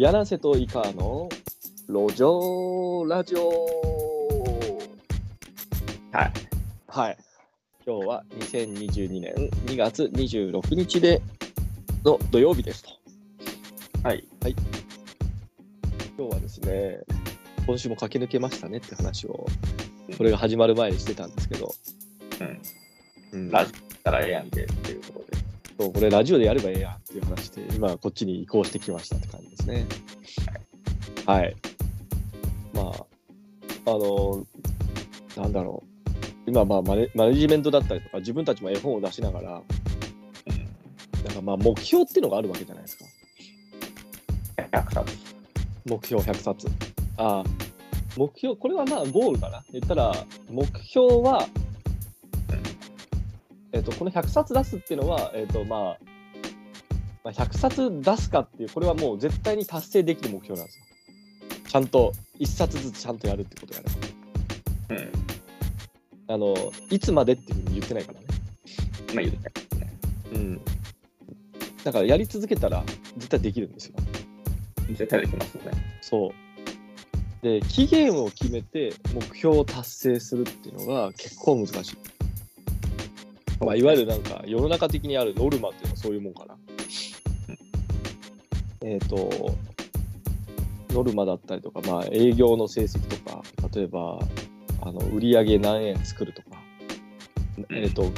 柳瀬とイカの路上ラジオはい。はい。今日は2022年2月26日での土曜日ですと。はい。今日はですね、今週も駆け抜けましたねって話を、これが始まる前にしてたんですけど、うん。うんラジオからええやんけっていう。そうこれラジオでやればええやんっていう話で、今こっちに移行してきましたって感じですね。はい。まあ、あの、なんだろう。今、まあマネ、マネジメントだったりとか、自分たちも絵本を出しながら、なんかまあ、目標っていうのがあるわけじゃないですか。100冊。目標100冊。ああ、目標、これはまあ、ゴールかな。言ったら、目標は、えっとこの100冊出すっていうのは、えっとまあ、まあ、100冊出すかっていう、これはもう絶対に達成できる目標なんですよ。ちゃんと、1冊ずつちゃんとやるってことやる。うん。あの、いつまでっていうふうに言ってないからね。まあ言うてね。うん。だから、やり続けたら絶対できるんですよ。絶対できますね。そう。で、期限を決めて目標を達成するっていうのが結構難しい。まあ、いわゆるなんか世の中的にあるノルマっていうのはそういうもんかな。えっ、と、ノルマだったりとか、まあ、営業の成績とか、例えば、あの売上何円作るとか、えっ、と、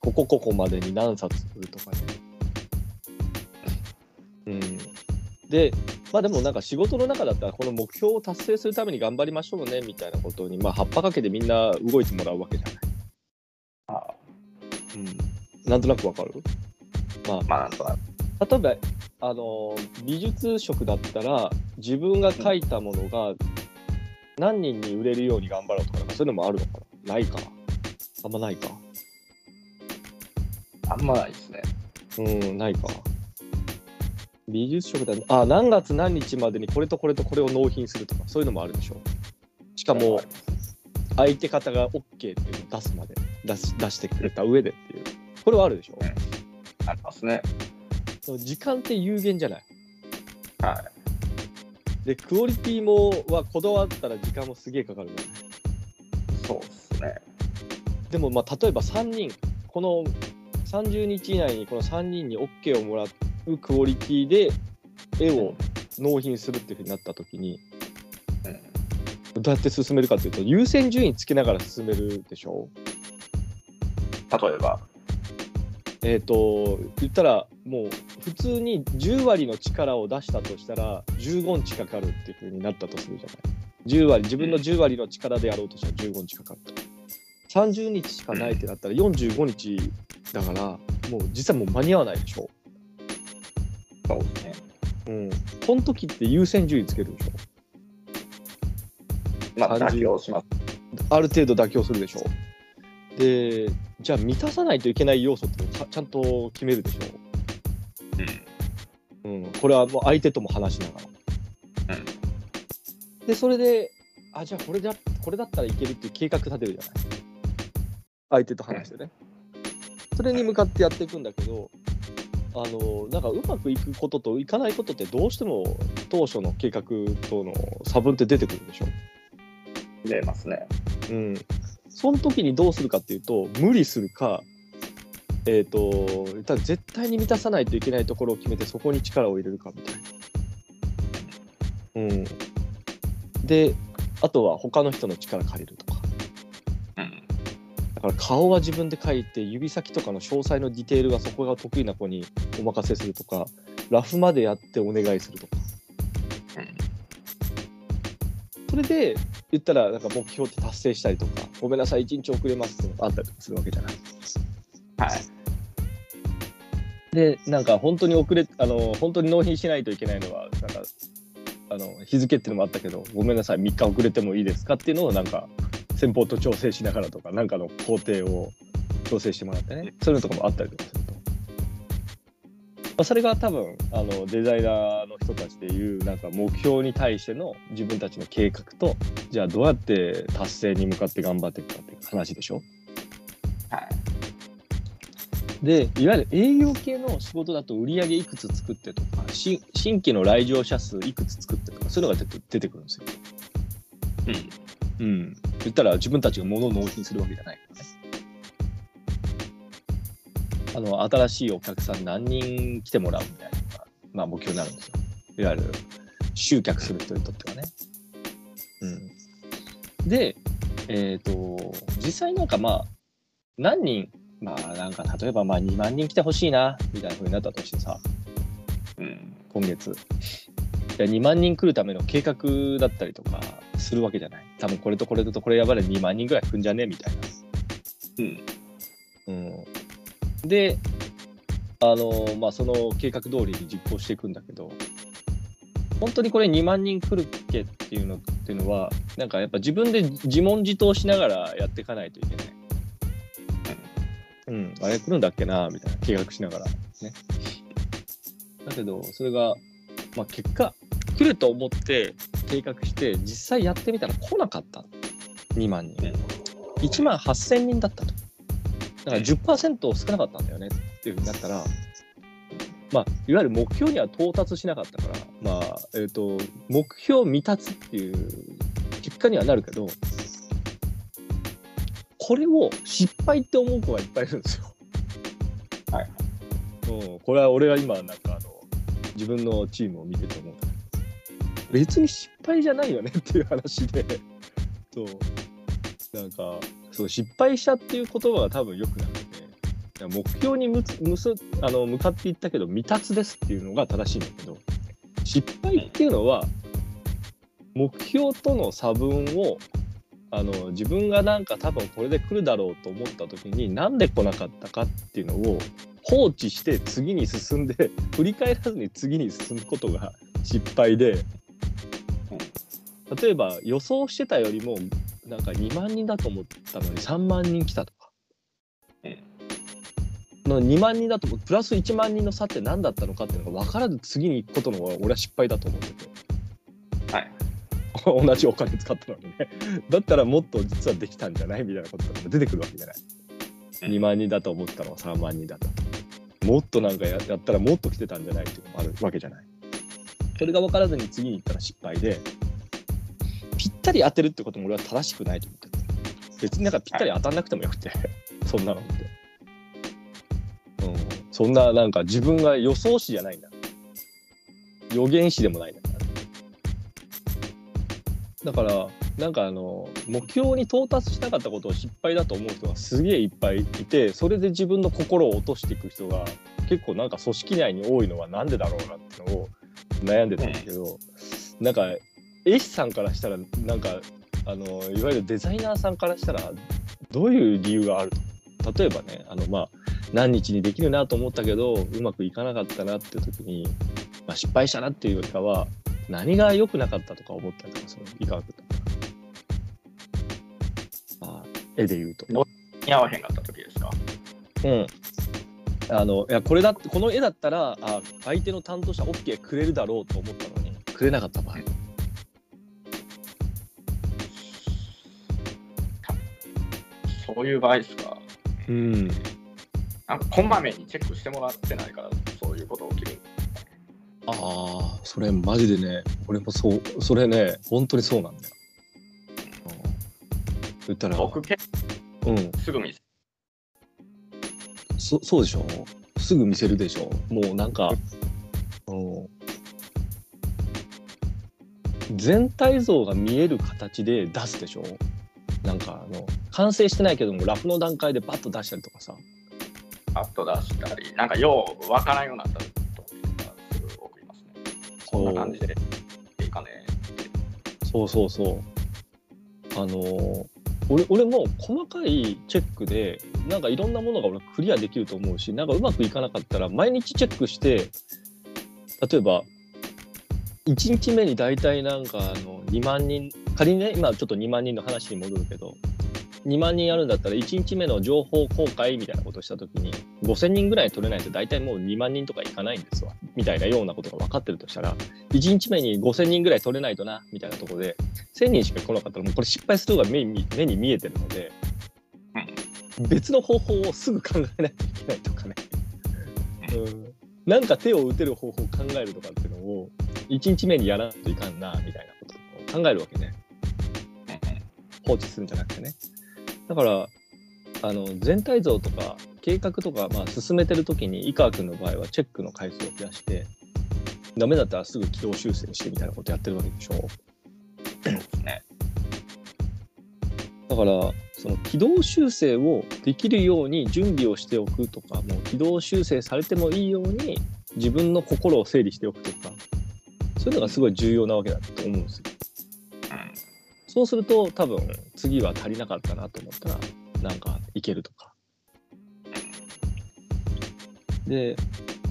ここここまでに何冊売るとかね。うん。で、まあでもなんか仕事の中だったらこの目標を達成するために頑張りましょうねみたいなことに、まあ、葉っぱかけてみんな動いてもらうわけじゃない。なんとなくわかる？まあ。まあなんとなく。例えばあの美術職だったら自分が描いたものが何人に売れるように頑張ろうとかそういうのもあるのかな？ないかあんまないか？あんまないですね。うんないか。美術職だあ何月何日までにこれとこれとこれを納品するとかそういうのもあるでしょ。しかも相手方が OK っていうのを出すまで出し出してくれた上でっていうこれはあるでしょ？ありますね。でも時間って有限じゃない？はい。でクオリティもはこだわったら時間もすげえかかるじゃないそうですね。でもまあ例えば3人この30日以内にこの3人に OK をもらうクオリティで絵を納品するっていうふうになった時にうん。どうやって進めるかっていうと優先順位つけながら進めるでしょ？例えば。えっ、と言ったらもう普通に10割の力を出したとしたら15日かかるっていうふうになったとするじゃない。10割自分の10割の力でやろうとしたら15日かかると30日しかないってなったら45日だからもう実際もう間に合わないでしょ。そうですね。うん。この時って優先順位つけるでしょ。まあ30妥協します。ある程度妥協するでしょ。でじゃあ満たさないといけない要素ってちゃんと決めるでしょうん。うん、これはもう相手とも話しながら。うんで、それで、あ、じゃあこれだこれだったらいけるっていう計画立てるじゃない。相手と話してね。それに向かってやっていくんだけど、あの、なんかうまくいくことといかないことってどうしても当初の計画との差分って出てくるでしょ。出ますね。うん。その時にどうするかっていうと、無理するか、えっ、と、言ったら絶対に満たさないといけないところを決めて、そこに力を入れるかみたいな。うん。で、あとは他の人の力借りるとか。うん。だから顔は自分で描いて、指先とかの詳細のディテールがそこが得意な子にお任せするとか、ラフまでやってお願いするとか。それで言ったらなんか目標って達成したりとかごめんなさい1日遅れますってあったりするわけじゃない。はい。でなんか本当に遅れあの本当に納品しないといけないのはなんかあの日付っていうのもあったけどごめんなさい3日遅れてもいいですかっていうのをなんか先方と調整しながらとかなんかの工程を調整してもらってねそういうのとかもあったりとかす。まあ、それが多分あのデザイナーの人たちでいうなんか目標に対しての自分たちの計画とじゃあどうやって達成に向かって頑張っていくかっていう話でしょ？はい。でいわゆる営業系の仕事だと売り上げいくつ作ってとかし新規の来場者数いくつ作ってとかそういうのが出て出てくるんですよ。うん。うん、言ったら自分たちが物を納品するわけじゃないからね。あの新しいお客さん何人来てもらうみたいなのが、まあ、目標になるんですよ。いわゆる集客する人にとってはね。うん、で、えっ、と実際なんかまあ何人まあなんか例えばまあ2万人来てほしいなみたいな風になったとしてさうん。今月いや2万人来るための計画だったりとかするわけじゃない多分これとこれとこれやばれ2万人ぐらい来んじゃね？えみたいな。うん。うん、であのまあその計画通りに実行していくんだけど本当にこれ2万人来るっけっていうのっていうのはなんかやっぱ自分で自問自答しながらやっていかないといけない。うん、あれ来るんだっけなみたいな計画しながらね。だけどそれが、まあ、結果来ると思って計画して実際やってみたら来なかった2万人。1万8000人だったと。だから10%少なかったんだよねっていうふうになったら、まあ、いわゆる目標には到達しなかったから、まあえー、と目標未達っていう結果にはなるけどこれを失敗って思う子がいっぱいいるんですよ。はい。うん、これは俺は今なんかあの自分のチームを見てて思う別に失敗じゃないよねっていう話でそうなんかそう失敗したっていう言葉が多分良くなくて目標にむむすあの向かっていったけど未達ですっていうのが正しいんだけど失敗っていうのは目標との差分をあの自分がなんか多分これで来るだろうと思った時になんで来なかったかっていうのを放置して次に進んで振り返らずに次に進むことが失敗で例えば予想してたよりもなんか2万人だと思ったのに3万人来たとか、うんの2万人だとプラス1万人の差って何だったのかっていうのが分からず次に行くことの方が俺は失敗だと思ってて。はい。同じお金使ったのにね。だったらもっと実はできたんじゃないみたいなことが出てくるわけじゃない。うん2万人だと思ったのが3万人だと。もっとなんかややったらもっと来てたんじゃないっていうのもあるわけじゃない。それが分からずに次に行ったら失敗で。ぴったり当てるってことも俺は正しくないと思ってて別になんかぴったり当たんなくてもよくて。そんなのって、うん、そんななんか自分が予想士じゃないんだ。予言士でもないんだ。からだからなんかあの目標に到達しなかったことを失敗だと思う人がすげえいっぱいいてそれで自分の心を落としていく人が結構なんか組織内に多いのはなんでだろうなってのを悩んでたんだけど、なんか絵師さんからしたらなんかあのいわゆるデザイナーさんからしたらどういう理由があると例えばねあのまあ何日にできるなと思ったけどうまくいかなかったなって時に、まあ、失敗したなっていうよりかは何が良くなかったとか思ったりとかその？いかがだった？かまあ絵で言うと。似合わへんかった時ですか？うん。あのいやこれだってこの絵だったらあ相手の担当者 OK くれるだろうと思ったのにくれなかった場合そういう場合ですか？うん。なんかこまめにチェックしてもらってないからそういうこと起きる。ああそれマジでね俺もそうそれね本当にそうなんだよ、うん、言ったら僕結うん。構すぐ見せそそうでしょ？すぐ見せるでしょ？もうなんか、うん、全体像が見える形で出すでしょ？なんかあの完成してないけどもラフの段階でバッと出したりとかさパッと出したり、なんかようわからんようになった時とかすぐ送りますね。こんな感じでいいかね。そうそうそうあのー俺俺も細かいチェックでなんかいろんなものが俺クリアできると思うしなんかうまくいかなかったら毎日チェックして例えば1日目に大体なんかあの2万人仮にね今ちょっと2万人の話に戻るけど2万人あるんだったら1日目の情報公開みたいなことをした時に5000人ぐらい取れないと大体もう2万人とかいかないんですわ。みたいなようなことが分かってるとしたら1日目に5000人ぐらい取れないとなみたいなとこで1000人しか来なかったらもうこれ失敗するのが目に目に見えてるので、別の方法をすぐ考えないといけないとかね、うん、なんか手を打てる方法を考えるとかっていうのを1日目にやらないといかんなみたいなことを考えるわけね。放置するんじゃなくてね。だからあの全体像とか計画とか、まあ、進めてる時に井川君の場合はチェックの回数を増やしてダメだったらすぐ軌道修正してみたいなことやってるわけでしょ？ね。だからその軌道修正をできるように準備をしておくとかもう軌道修正されてもいいように自分の心を整理しておくとかそういうのがすごい重要なわけだと思うんですよ。そうすると多分次は足りなかったなと思ったらなんかいけるとか。で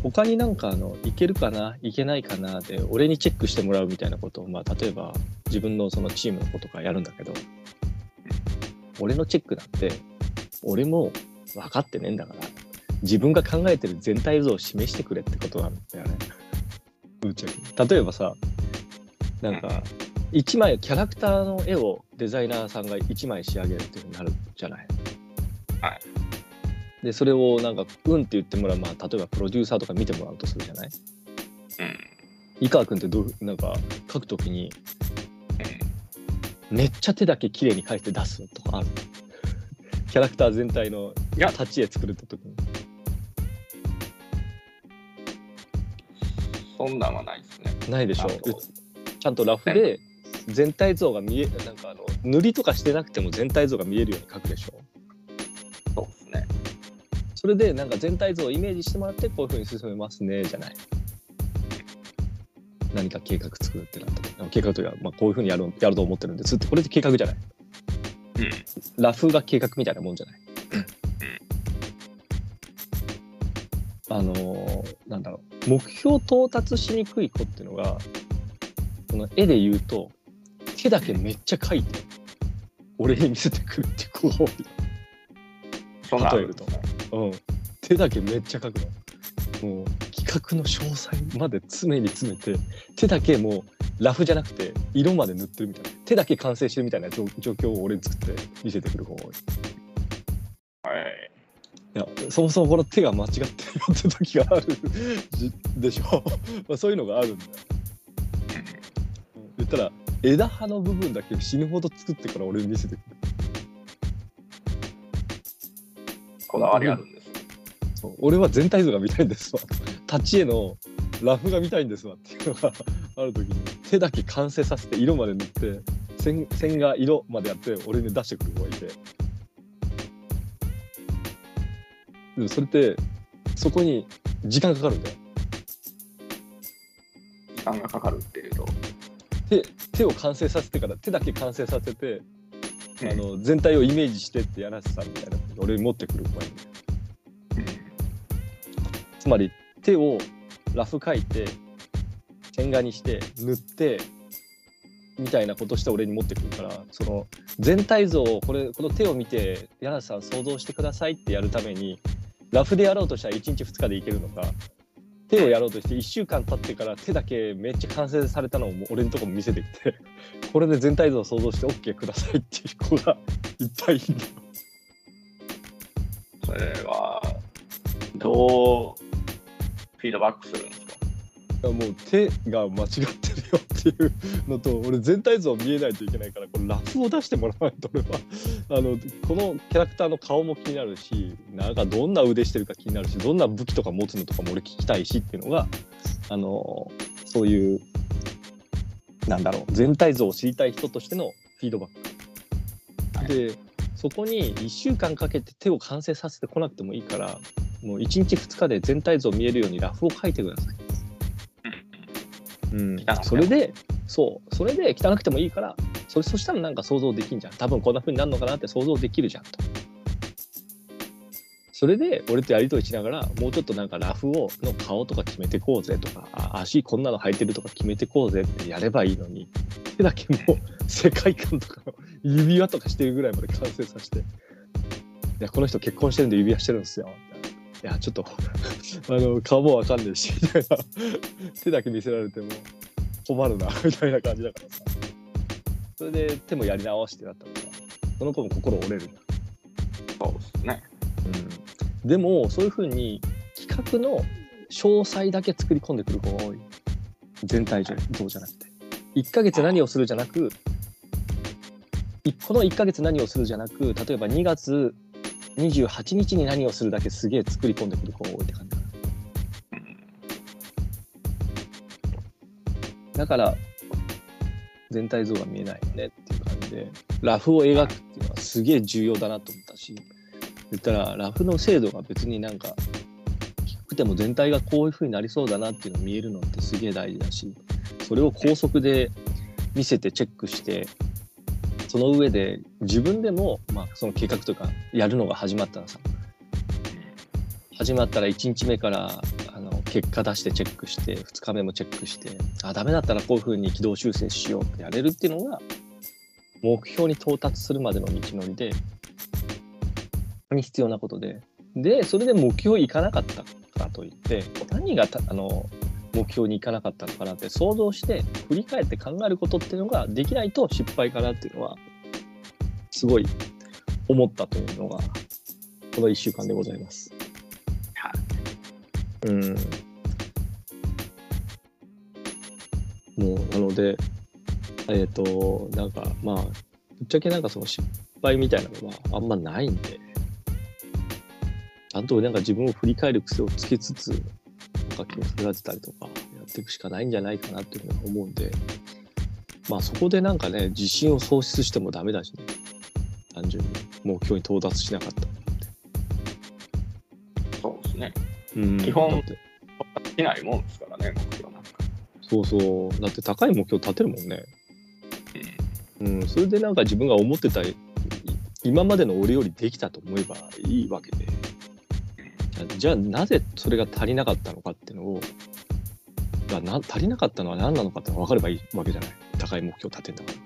他になんかあのいけるかないけないかなで俺にチェックしてもらうみたいなことを、まあ、例えば自分のそのチームの子とかやるんだけど俺のチェックなんて俺も分かってねえんだから自分が考えてる全体像を示してくれってことなんだよね。ぶっちゃけ例えばさなんか1枚キャラクターの絵をデザイナーさんが1枚仕上げるっていうふうになるじゃない。はい。でそれをなんか「うん」って言ってもらう、まあ、例えばプロデューサーとか見てもらうとするじゃない？うん。井川君ってどうなんか書くときにめっちゃ手だけ綺麗に描いて出すとかある？キャラクター全体の立ち絵作るって時に。そんなんはないですね。ないでしょ。ちゃんとラフで全体像が見えなんかあの塗りとかしてなくても全体像が見えるように描くでしょ。そうですね。それでなんか全体像をイメージしてもらってこういうふうに進めますねじゃない。何か計画作るって。なった計画というか、まあ、こういうふうにやるやると思ってるんですって。これって計画じゃない。うん。ラフが計画みたいなもんじゃない。あのーなんだろう。目標到達しにくい子っていうのがこの絵で言うと手だけめっちゃ描いて俺に見せてくるっていう子が多い。そんなんあるんですねうん、手だけめっちゃ描くの。もう企画の詳細まで常に詰めて手だけもうラフじゃなくて色まで塗ってるみたいな手だけ完成してるみたいな状状況を俺に作って見せてくる子が多い。はい。いやそもそもこの手が間違ってるよって時があるじでしょまあそういうのがあるんだ言ったら枝葉の部分だけ死ぬほど作ってから俺に見せてくる。こだわりあるんです。そう俺は全体像が見たいんですわ。立ち絵のラフが見たいんですわっていうのがある時に手だけ完成させて色まで塗って線線が色までやって俺に出してくる子がいてでもそれってそこに時間かかるんだよ時間がかかるっていうと。手手を完成させてから手だけ完成させてあの全体をイメージしてってやらせたみたいな俺に持ってくる子がいる。つまり手をラフ描いて線画にして塗ってみたいなことして俺に持ってくるからその全体像をこれこの手を見て柳瀬さん想像してくださいってやるためにラフでやろうとしたら1日2日でいけるのか手をやろうとして1週間経ってから手だけめっちゃ完成されたのを俺のとこも見せてきて これで全体像を想像して OK くださいっていう子がいっぱいいる。それは、どうフィードバックするんですか？やもう手が間違ってるよっていうのと俺全体像見えないといけないからこれラフを出してもらわないと俺はあのこのキャラクターの顔も気になるしなんかどんな腕してるか気になるしどんな武器とか持つのとかも俺聞きたいしっていうのがあのそういうなんだろう全体像を知りたい人としてのフィードバック。はいでそこに1週間かけて手を完成させてこなくてもいいからもう1日2日で全体像見えるようにラフを描いてください。うん。それでそう。それで汚くてもいいからそれそしたらなんか想像できんじゃん。多分こんな風になるのかなって想像できるじゃんと。それで俺とやり取りしながらもうちょっとなんかラフをの顔とか決めてこうぜとかあ足こんなの履いてるとか決めてこうぜってやればいいのに。手だけもう世界観とかの指輪とかしてるぐらいまで完成させて「いやこの人結婚してるんで指輪してるんですよ」いな「いやちょっと あの顔もわかんねえし」みたいな。手だけ見せられても困るな みたいな感じだから。さそれで手もやり直してなったらさその子も心折れる。んだそうですね。でもそういうふうに企画の詳細だけ作り込んでくる子が多い。全体像じゃなくて。1ヶ月何をするじゃなくいこの1ヶ月何をするじゃなく例えば2月28日に何をするだけすげえ作り込んでくる子が多いって感じかなだから全体像が見えないよねっていう感じでラフを描くっていうのはすげえ重要だなと思ったし言ったらラフの精度が別になんか低くても全体がこういう風になりそうだなっていうのを見えるのってすげえ大事だしそれを高速で見せてチェックしてその上で自分でも、まあ、その計画というかやるのが始まったらさ。始まったら1日目からあの結果出してチェックして2日目もチェックしてあダメだったらこういうふうに軌道修正しようってやれるっていうのが目標に到達するまでの道のりでに必要なことで。でそれで目標いかなかったからといって何があの目標にいかなかったのかなって想像して振り返って考えることっていうのができないと失敗かなっていうのはすごい思ったというのがこの1週間でございます。はうん。もうなのでえっ、となんかまあぶっちゃけなんかその失敗みたいなのはあんまないんでちゃんとなんか自分を振り返る癖をつけつつなんか気を育てたりとかやっていくしかないんじゃないかなっていうふうに思うんでまあそこでなんかね自信を喪失してもダメだしね単純に目標に到達しなかったらって。そうですね。うん基本できないもんですからね、目標なんか。そうそうだって高い目標立てるもんね。うん、それでなんか自分が思ってたい今までの俺よりできたと思えばいいわけでじゃあなぜそれが足りなかったのかっていうのをがな足りなかったのは何なのかってのが分かればいいわけじゃない。高い目標を立てんだから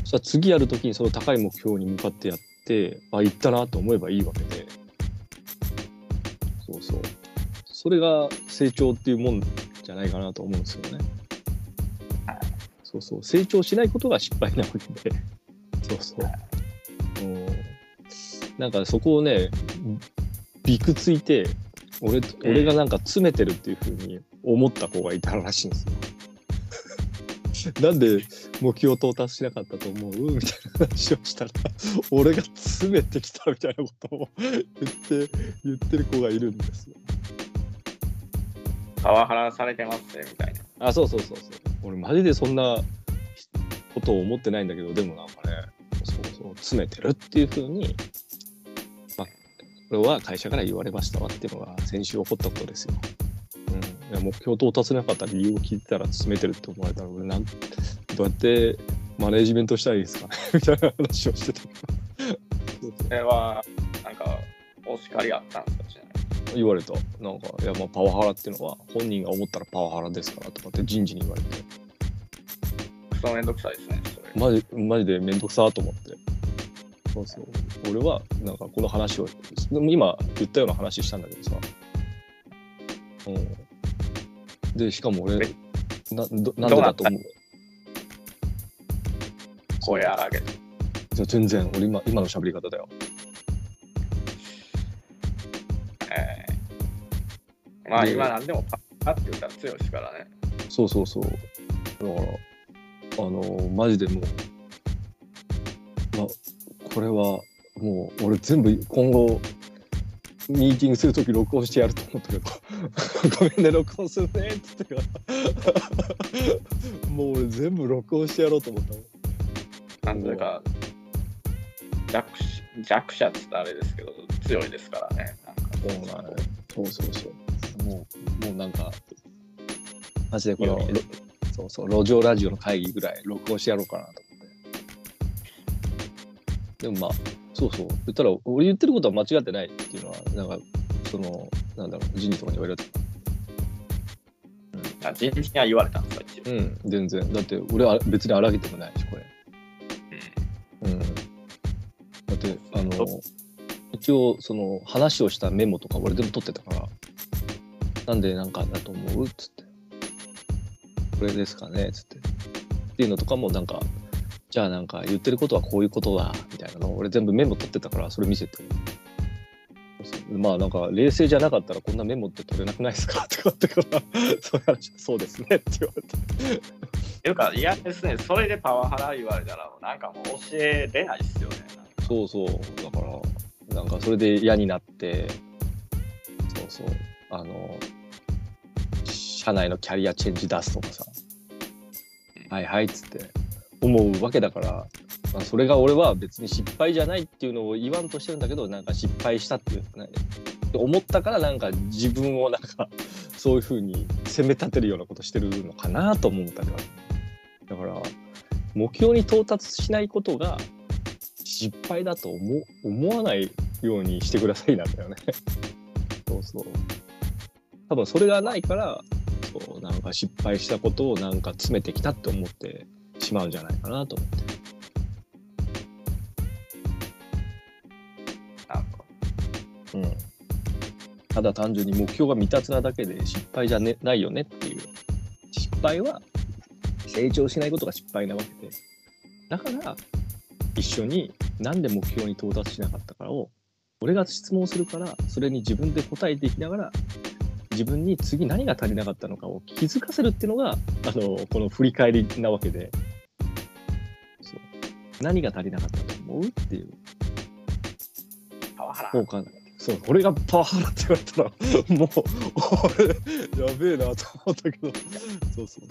そしたら次やるときにその高い目標に向かってやってあ行ったなと思えばいいわけで。そうそう。それが成長っていうもんじゃないかなと思うんですよね。そうそう。成長しないことが失敗なわけで。そうそう、うん、なんかそこをねびくついて俺俺がなんか詰めてるっていうふうに思った子がいたらしいんですよ。なんで目標到達しなかったと思うみたいな話をしたら 俺が詰めてきたみたいなことを言って言ってる子がいるんですよ。パワハラされてますね、みたいな。あそうそうそうそう俺マジでそんなことを思ってないんだけどでもなんかねそうそう詰めてるっていうふうにれは会社から言われましたわっていうのが先週起こったことですよ。うん、いや目標到達しなかった理由を聞いてたら詰めてるって思われたら俺なんどうやってマネージメントしたらいいですかね？みたいな話をしてた。それは、なんか、お叱りあったんですか、言われた。なんかいやまあパワハラっていうのは本人が思ったらパワハラですからとかって人事に言われて。クソめんどくさいですね、それ。マジマジで面倒くさーと思って。そうそう俺はなんかこの話をでも今言ったような話したんだけどさ、うん、でしかも俺などなんでだと思う？声荒げ。て。じゃあ全然俺今今の喋り方だよ。えー。まあで今なんでもパッって言ったら強いですからね。そうそうそう。だからあのマジでもう、まあ、これはもう俺全部今後ミーティングするとき録音してやると思ったけど。ごめんね録音するねっつって。か らもう俺全部録音してやろうと思ったなん。というか、弱し弱者って言ったらあれですけど、強いですからね。なんかそうそうそうそう。もうもうなんかマジでこのそうそう路上ラジオの会議ぐらい録音してやろうかなと思って。でもまあそうそう。言ったら俺言ってることは間違ってないっていうのはなんかそのなんだろう人事とかに言われた。あ人事には言われたんですか、一応。うん全然。だって俺は別に荒げてもないしこれ。うん。だってあの一応その話をしたメモとか俺全部取ってたからなんでなんかだと思う？っつって。これですかね？っつって。っていうのとかもなんかじゃあなんか言ってることはこういうことだみたいなのを俺全部メモ取ってたからそれ見せて。まあなんか冷静じゃなかったらこんなメモって取れなくないですかってかってからそういう話そうですねって言われて。っていうか、嫌ですね。それでパワハラ言われたら、なんかもう教えれないっすよね。そうそう。だからなんかそれで嫌になってそうそう。あの社内のキャリアチェンジ出すとかさ。はいはいっつって思うわけだから、まあ、それが俺は別に失敗じゃないっていうのを言わんとしてるんだけどなんか失敗したっていうかね思ったからなんか自分をなんか そういうふうに責め立てるようなことしてるのかなと思ったりはだから目標に到達しないことが失敗だと思思わないようにしてくださいなんだよね。そうそう。多分それがないから、そうなんか失敗したことをなんか詰めてきたって思ってしまうんじゃないかなと思って。うん。ただ単純に目標が未達なだけで失敗じゃ、ね、ないよねっていう。失敗は成長しないことが失敗なわけで。だから一緒になんで目標に到達しなかったかを俺が質問するからそれに自分で答えていきながら自分に次何が足りなかったのかを気づかせるっていうのがあのこの振り返りなわけで何が足りなかったと思うっていうパワハラ。効果そう俺がパワハラって言われたらもう 俺やべえなと思ったけどそうそうそ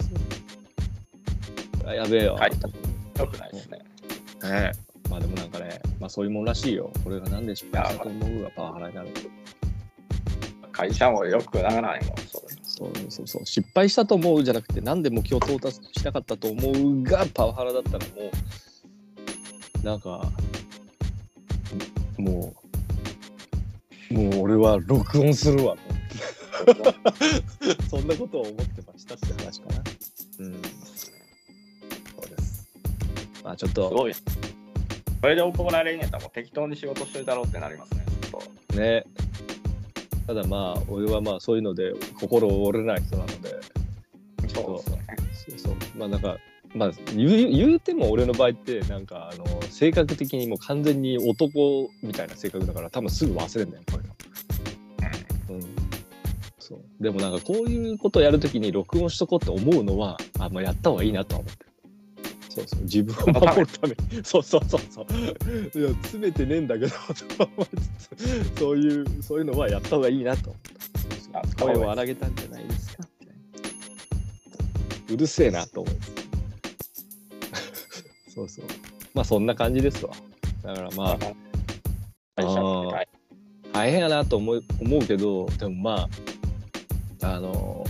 うあやべえよ、はいよくないですね。ねまあでもなんかね、まあそういうもんらしいよ。これがなんで失敗したと思うがパワハラになる。会社もよくならないもん、それ。そうそうそう。失敗したと思うじゃなくて、なんで目標到達しなかったと思うがパワハラだったらもう、なんか、もう、もう俺は録音するわ。そんなことを思ってましたって話かな。うん。そうです。まあちょっと、すごい。それで怒られんやったらもう適当に仕事しといたろうってなりますね。ちょっとね。ただまあ、俺はまあそういうので心折れない人なので、そうですよね。そうそう。まあなんか、まあ言う言うても俺の場合って、なんかあの、性格的にもう完全に男みたいな性格だから、多分すぐ忘れんだよ、こういうの。うん。そう。でもなんかこういうことをやるときに録音しとこうって思うのは、あ、まあやった方がいいなとは思ってる。そうそう。自分を守るために。そうそうそうそう。いや、詰めてねえんだけど、そういう、そういうのはやった方がいいなと思っ声を荒げたんじゃないですかうるせえなと思います。そうそう。まあそんな感じですわ。だからまあ、会社って大大変やなと思う思うけどでもまああの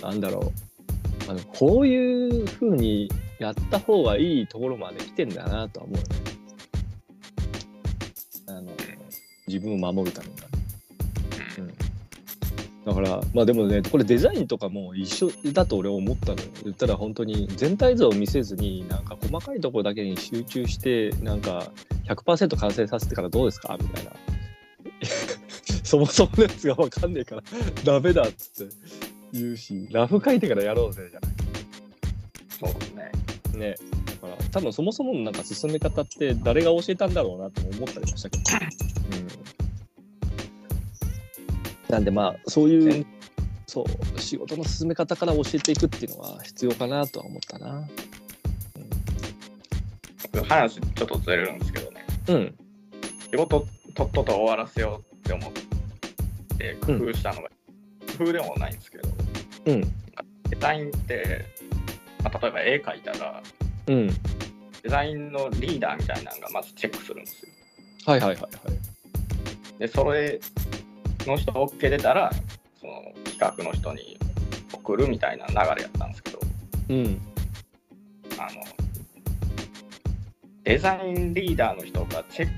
なんだろう。あのこういうふうにやった方がいいところまで来てんだなとは思うね。あの自分を守るためには。ね、うん、だからまあでもねこれデザインとかも一緒だと俺は思ったのよ。言ったら本当に全体像を見せずになんか細かいところだけに集中してなんか100%完成させてからどうですか？みたいな。そもそものやつが分かんねえからダメだっつって言うしラフ書いてからやろうぜじゃそうですね。ないね。だから多分そもそものなんか進め方って誰が教えたんだろうなとも思ったりもしたけど、うん、なんでまあそういうそう仕事の進め方から教えていくっていうのは必要かなとは思ったな。話ちょっとずれるんですけどね。うん。仕事とっとと終わらせようって思って工夫したのが、工夫でもないんですけど、うん。デザインって、まあ、例えば絵描いたら、うん。デザインのリーダーみたいなのがまずチェックするんですよ。はいはいはいはい。で、それの人 OK 出たら、その企画の人に送るみたいな流れやったんですけど、うん。あの、デザインリーダーの人がチェッ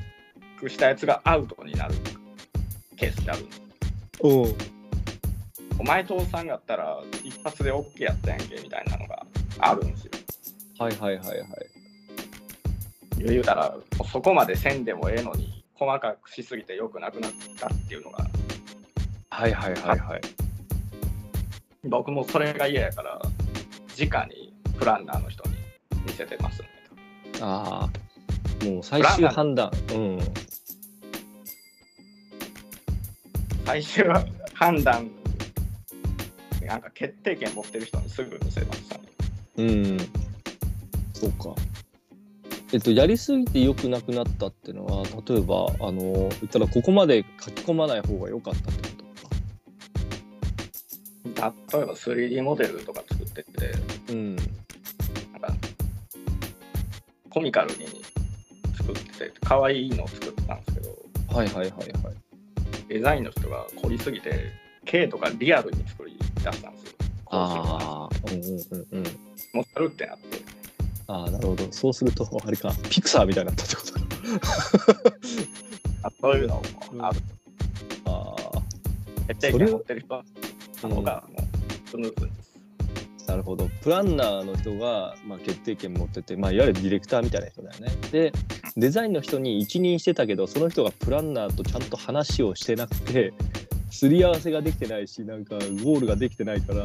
クしたやつがアウトになる。ケースってある。んです。おう。お前父さんやったら一発で OK やったやんけみたいなのがあるんですよ。はいはいはいはい。言うたらそこまでせんでもええのに細かくしすぎてよくなくなったっていうのがはいはいはいはい僕もそれが嫌やから直にプランナーの人に見せてますね。ああもう最終判断うん最終判断、なんか決定権持ってる人にすぐ見せましたね。うん。そうか。えっと、やりすぎて良くなくなったっていうのは、例えば、あの、言ったら、ここまで書き込まない方が良かったとか。例えば 3D モデルとか作ってて、うん。なんかコミカルに作ってて、可愛いのを作ってたんですけど、はいはいはいはい。デザインの人が凝りすぎて、K とかリアルに作り出したんですよ。ああ、うんうんうんうん。持ってるってなって。ああ、なるほど。そうすると、あれか、ピクサーみたいになったってことか。あそういうのもある。ああ、決定権持ってる人の方がスムーズです。なるほど。プランナーの人が、まあ、決定権持ってて、まあ、いわゆるディレクターみたいな人だよね。で、デザインの人に一任してたけど、その人がプランナーとちゃんと話をしてなくて、すり合わせができてないし、なんかゴールができてないから、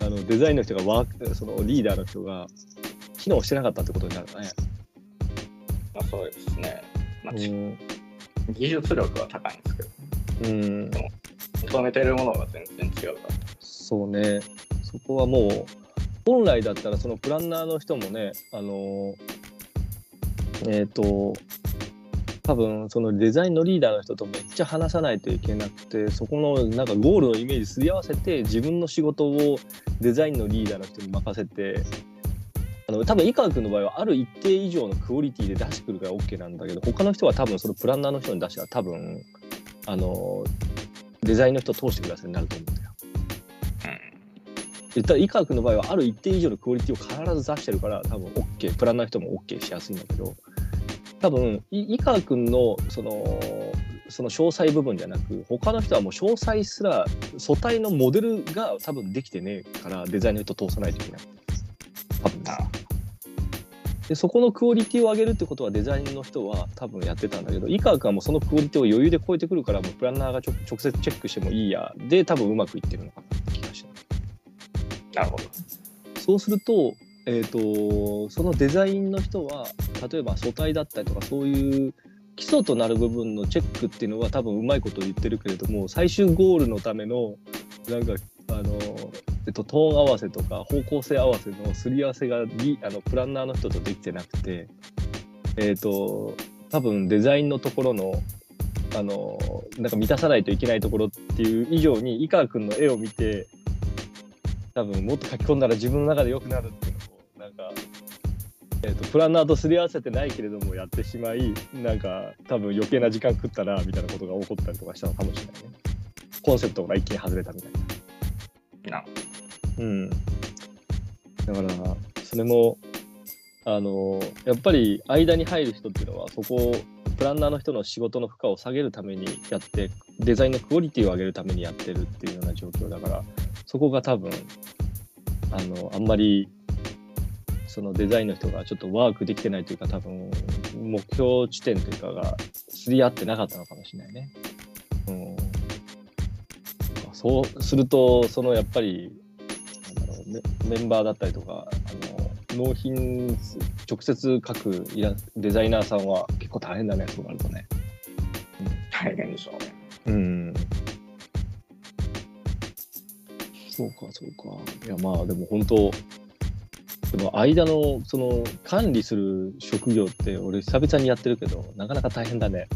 あのデザインの人がワーク、そのリーダーの人が機能してなかったってことになるね。まあ、そうですね。まあ。技術力は高いんですけど、うん求めてるものが全然違うから。そうね、そこはもう、本来だったら、そのプランナーの人もね、あのえっ、と、多分そのデザインのリーダーの人とめっちゃ話さないといけなくて、そこのなんかゴールのイメージすり合わせて、自分の仕事をデザインのリーダーの人に任せて、あの多分井川君の場合はある一定以上のクオリティで出してくるから OK なんだけど他の人は多分そのプランナーの人に出したら多分あのデザインの人を通してくださいになると思うんだよ。言ったら井川君の場合はある一定以上のクオリティを必ず出してるから多分 OK プランナーの人も OK しやすいんだけど多分い井川君のそのその詳細部分じゃなく他の人はもう詳細すら素体のモデルが多分できてねえからデザインの人通さないといけない。多分。なでそこのクオリティを上げるってことはデザインの人は多分やってたんだけど井川君はもうそのクオリティを余裕で超えてくるからもうプランナーがちょ直接チェックしてもいいやで多分うまくいってるのかなって気がしてなるほど。そうすると,、えー、とそのデザインの人は例えば素体だったりとかそういう基礎となる部分のチェックっていうのは多分うまいこと言ってるけれども最終ゴールのためのなんかあの、えっと、トーン合わせとか方向性合わせのすり合わせがあのプランナーの人とできてなくてえっ、と多分デザインのところのあのなんか満たさないといけないところっていう以上に井川君の絵を見て多分もっと書き込んだら自分の中で良くなるっていうのをなんか、えー、とプランナーとすり合わせてないけれどもやってしまいなんか多分余計な時間食ったなみたいなことが起こったりとかしたのかもしれないね。コンセプトが一気に外れたみたいな。な。うん。だからそれもあのやっぱり間に入る人っていうのはそこをプランナーの人の仕事の負荷を下げるためにやってデザインのクオリティを上げるためにやってるっていうような状況だからそこが多分あのあんまりそのデザインの人がちょっとワークできてないというか多分目標地点というかがすり合ってなかったのかもしれないね。うん、そうするとそのやっぱりメメンバーだったりとかあの納品直接書くイラデザイナーさんは結構大変だねそうなるとね。大変でしょうね。うん。そうか、そうか。いや、まあ、でも本当、でも間の、その、管理する職業って、俺、久々にやってるけど、なかなか大変だね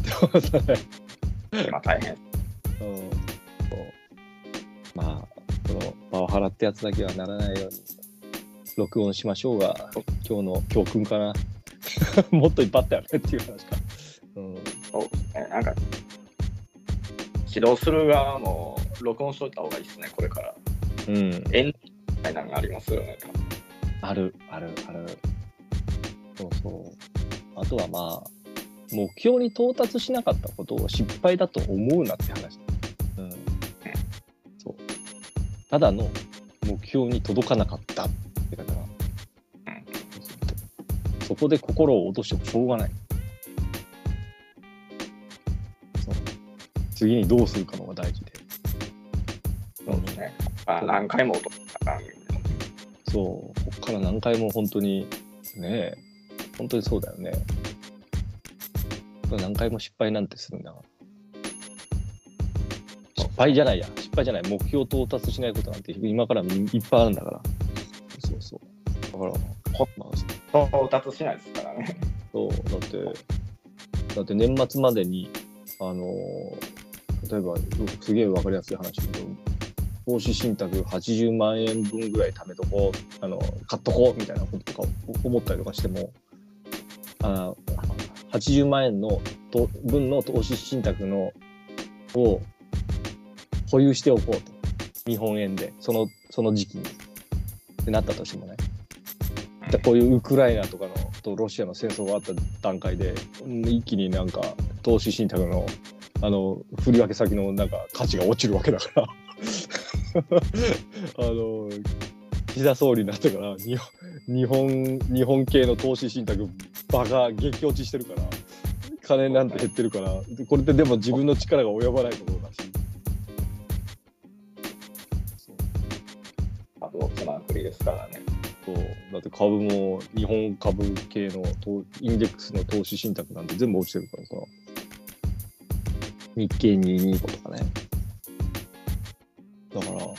まあ大変。うん。パワハラってやつだけはならないように、録音しましょうが、今日の教訓かな。もっといっぱいあったよねっていう話か。うん。そうですね。なんか、指導する側も録音しといた方がいいですね、これから。うん。エンみたいなのがありますよね、ある、ある、ある。そうそう。あとはまあ、目標に到達しなかったことを失敗だと思うなって話。ただの目標に届かなかったってだから、そこで心を落としてもしょうがない。そう。次にどうするかのが大事で。そうですね。まあ、何回も落としたらそう、こっから何回も本当に、ねえ、本当にそうだよね。何回も失敗なんてするんだから。敗じゃないや、失敗じゃない、目標到達しないことなんて今からいっぱいあるんだから。そうそう。だから、まあ、到達しないですからね。そう、だって、だって年末までに、あのー例えば、すげえわかりやすい話だけど、投資信託80万円分ぐらい貯めとこう、あの、買っとこうみたいなこととか思ったりとかしても、あ80万円のと分の投資信託のを保有しておこうと。日本円で、その、その時期に。ってなったとしてもね。でこういうウクライナとかのとロシアの戦争があった段階で一気になんか投資信託のあの振り分け先のなんか価値が落ちるわけだから あの岸田総理になってから日本日本日本系の投資信託バカ激落ちしてるから金なんて減ってるからこれってでも自分の力が及ばないところだしですからね。そう。だって株も日本株系の投インデックスの投資信託なんて全部落ちてるからさ。日経225とかね。だからそ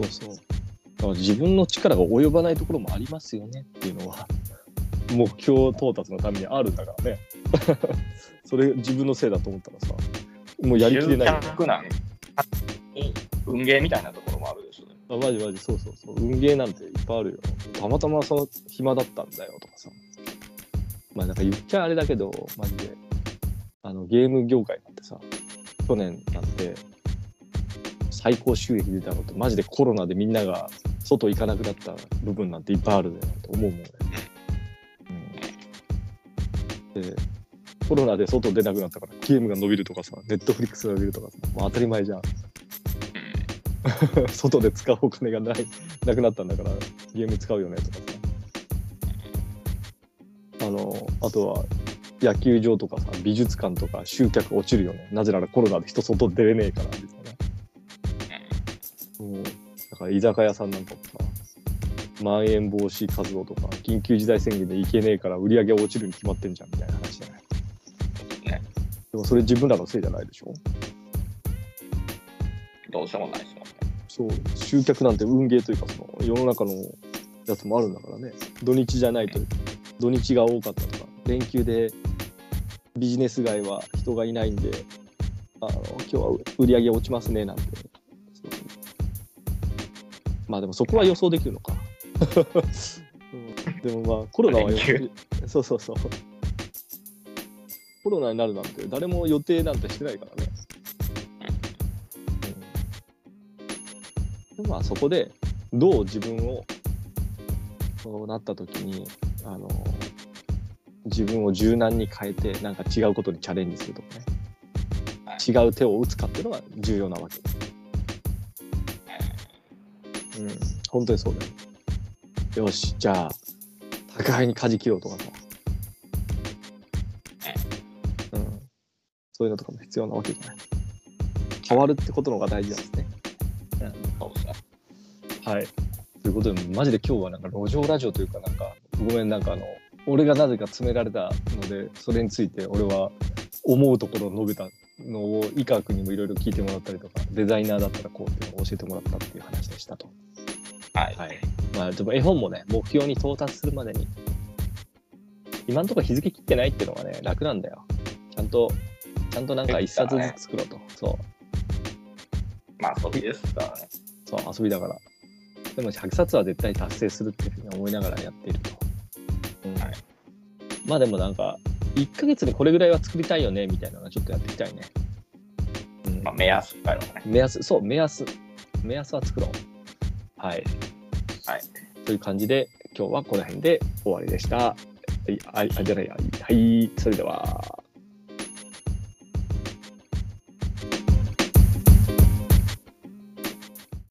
うそう。だから自分の力が及ばないところもありますよねっていうのは 目標到達のためにあるんだからね。それ自分のせいだと思ったらさもうやりきれない。よね運ゲーみたいなとあ。マジマジそうそうそう。運ゲーなんていっぱいあるよ。たまたまその暇だったんだよとかさ。まあなんか言っちゃあれだけどマジで。あのゲーム業界なんてさ去年なんて最高収益出たのってマジでコロナでみんなが外行かなくなった部分なんていっぱいあるねと思うもんね、うん、でコロナで外出なくなったからゲームが伸びるとかさネットフリックスが伸びるとかさ、まあ、当たり前じゃん。外で使うお金がないなくなったんだからゲーム使うよねとかさあのあとは野球場とかさ美術館とか集客落ちるよね。なぜならコロナで人外出れねえからですよね。うん。だから居酒屋さんなんかもさまん延防止活動とか緊急事態宣言で行けねえから売り上げ落ちるに決まってんじゃんみたいな話じゃないね。でもそれ自分らのせいじゃないでしょ？どうしようもない。そう集客なんて運ゲーというかその世の中のやつもあるんだからね。土日じゃないと土日が多かったとか。連休でビジネス街は人がいないんであの今日は売り上げ落ちますねなんて。まあでもそこは予想できるのか、うん。でもまあコロナは連休。そうそうそう。コロナになるなんて誰も予定なんてしてないからねまあそこでどう自分をそうなった時にあの自分を柔軟に変えてなんか違うことにチャレンジするとかね、違う手を打つかっていうのが重要なわけ。ですうん。本当にそうだよ。よしじゃあ互いに舵切ろうとかさ。うん。そういうのとかも必要なわけじゃない。変わるってことの方が大事なんですね。はい。ということで、マジで今日はなんか路上ラジオというか、なんか、ごめん、なんかあの、俺がなぜか詰められたので、それについて俺は思うところを述べたのを、井川君にもいろいろ聞いてもらったりとか、デザイナーだったらこうっていうのを教えてもらったっていう話でしたと。はい。はい。まあ、でも絵本もね、目標に到達するまでに、今のところ日付切ってないっていうのがね、楽なんだよ。ちゃんと、ちゃんとなんか一冊ずつ作ろうと。そう。まあ、遊びですからね。そう、遊びだから。でも100冊は絶対達成するっていうふうに思いながらやっていると。うんはいまあでもなんか、1ヶ月でこれぐらいは作りたいよねみたいなのはちょっとやっていきたいね。うんまあ、目安からね。目安、そう、目安。目安は作ろう。はい。はい。という感じで、今日はこの辺で終わりでした。はい、はい、あじゃない、はいそれでは。